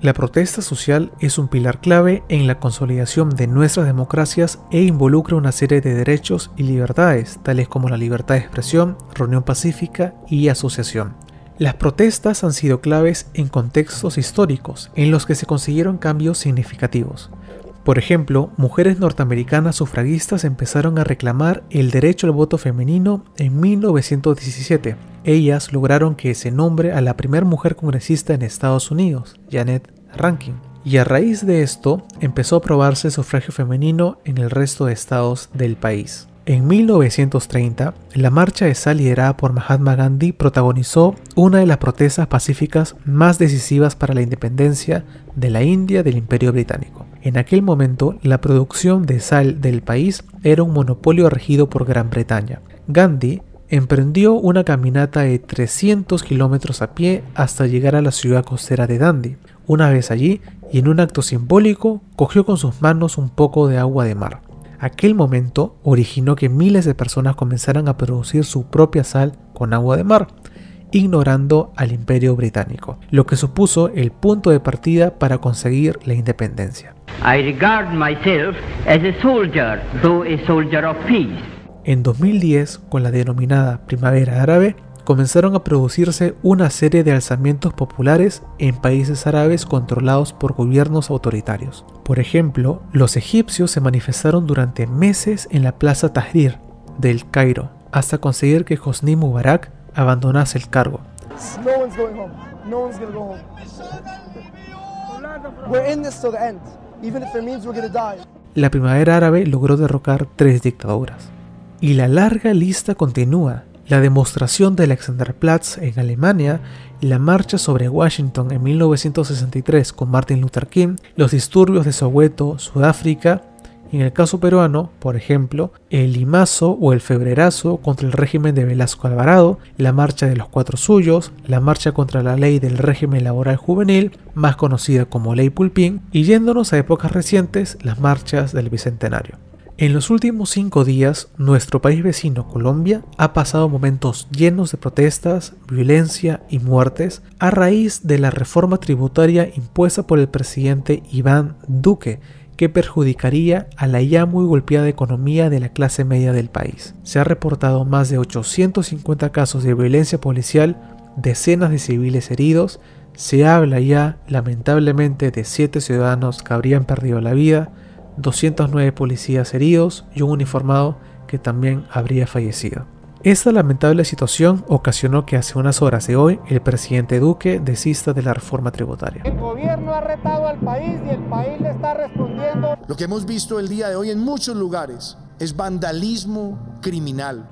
La protesta social es un pilar clave en la consolidación de nuestras democracias e involucra una serie de derechos y libertades, tales como la libertad de expresión, reunión pacífica y asociación. Las protestas han sido claves en contextos históricos en los que se consiguieron cambios significativos. Por ejemplo, mujeres norteamericanas sufragistas empezaron a reclamar el derecho al voto femenino en 1917. Ellas lograron que se nombre a la primera mujer congresista en Estados Unidos, Janet Rankin. Y a raíz de esto empezó a aprobarse el sufragio femenino en el resto de estados del país. En 1930, la marcha de sal liderada por Mahatma Gandhi protagonizó una de las protestas pacíficas más decisivas para la independencia de la India del Imperio Británico. En aquel momento, la producción de sal del país era un monopolio regido por Gran Bretaña. Gandhi emprendió una caminata de 300 kilómetros a pie hasta llegar a la ciudad costera de Dundee. Una vez allí, y en un acto simbólico, cogió con sus manos un poco de agua de mar. Aquel momento originó que miles de personas comenzaran a producir su propia sal con agua de mar, ignorando al imperio británico, lo que supuso el punto de partida para conseguir la independencia. En 2010, con la denominada Primavera Árabe, comenzaron a producirse una serie de alzamientos populares en países árabes controlados por gobiernos autoritarios. Por ejemplo, los egipcios se manifestaron durante meses en la Plaza Tahrir del Cairo, hasta conseguir que Hosni Mubarak abandonase el cargo. La primavera árabe logró derrocar tres dictaduras. Y la larga lista continúa la demostración del Alexanderplatz en Alemania, la marcha sobre Washington en 1963 con Martin Luther King, los disturbios de Soweto, Sudáfrica, en el caso peruano, por ejemplo, el limazo o el febrerazo contra el régimen de Velasco Alvarado, la marcha de los cuatro suyos, la marcha contra la ley del régimen laboral juvenil, más conocida como ley Pulpín, y yéndonos a épocas recientes, las marchas del Bicentenario. En los últimos cinco días, nuestro país vecino, Colombia, ha pasado momentos llenos de protestas, violencia y muertes a raíz de la reforma tributaria impuesta por el presidente Iván Duque, que perjudicaría a la ya muy golpeada economía de la clase media del país. Se ha reportado más de 850 casos de violencia policial, decenas de civiles heridos, se habla ya lamentablemente de siete ciudadanos que habrían perdido la vida, 209 policías heridos y un uniformado que también habría fallecido. Esta lamentable situación ocasionó que hace unas horas de hoy el presidente Duque desista de la reforma tributaria. El gobierno ha retado al país y el país le está respondiendo. Lo que hemos visto el día de hoy en muchos lugares es vandalismo criminal.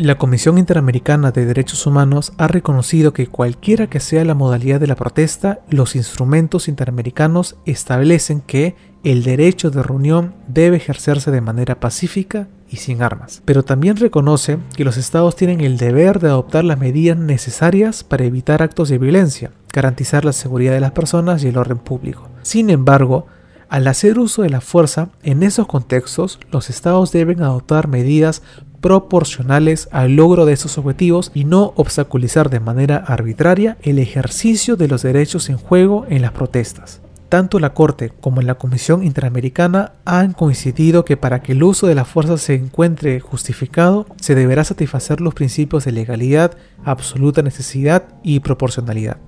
La Comisión Interamericana de Derechos Humanos ha reconocido que cualquiera que sea la modalidad de la protesta, los instrumentos interamericanos establecen que el derecho de reunión debe ejercerse de manera pacífica y sin armas. Pero también reconoce que los estados tienen el deber de adoptar las medidas necesarias para evitar actos de violencia, garantizar la seguridad de las personas y el orden público. Sin embargo, al hacer uso de la fuerza, en esos contextos, los estados deben adoptar medidas proporcionales al logro de esos objetivos y no obstaculizar de manera arbitraria el ejercicio de los derechos en juego en las protestas. Tanto la Corte como la Comisión Interamericana han coincidido que para que el uso de la fuerza se encuentre justificado, se deberá satisfacer los principios de legalidad, absoluta necesidad y proporcionalidad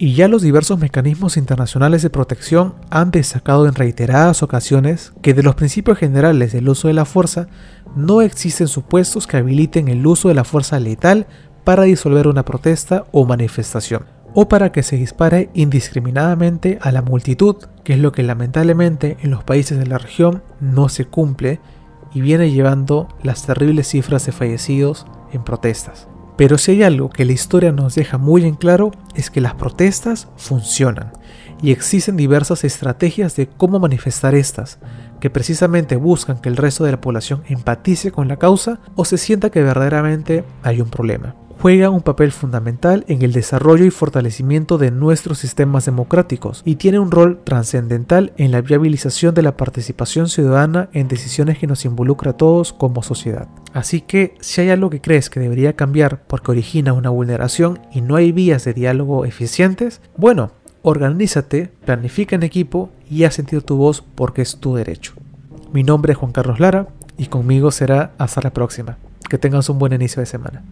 y ya los diversos mecanismos internacionales de protección han destacado en reiteradas ocasiones que de los principios generales del uso de la fuerza no existen supuestos que habiliten el uso de la fuerza letal para disolver una protesta o manifestación, o para que se dispare indiscriminadamente a la multitud, que es lo que lamentablemente en los países de la región no se cumple y viene llevando las terribles cifras de fallecidos en protestas. Pero si hay algo que la historia nos deja muy en claro es que las protestas funcionan y existen diversas estrategias de cómo manifestar estas, que precisamente buscan que el resto de la población empatice con la causa o se sienta que verdaderamente hay un problema juega un papel fundamental en el desarrollo y fortalecimiento de nuestros sistemas democráticos y tiene un rol trascendental en la viabilización de la participación ciudadana en decisiones que nos involucra a todos como sociedad. Así que si hay algo que crees que debería cambiar porque origina una vulneración y no hay vías de diálogo eficientes, bueno, organízate, planifica en equipo y haz sentido tu voz porque es tu derecho. Mi nombre es Juan Carlos Lara y conmigo será hasta la próxima. Que tengas un buen inicio de semana.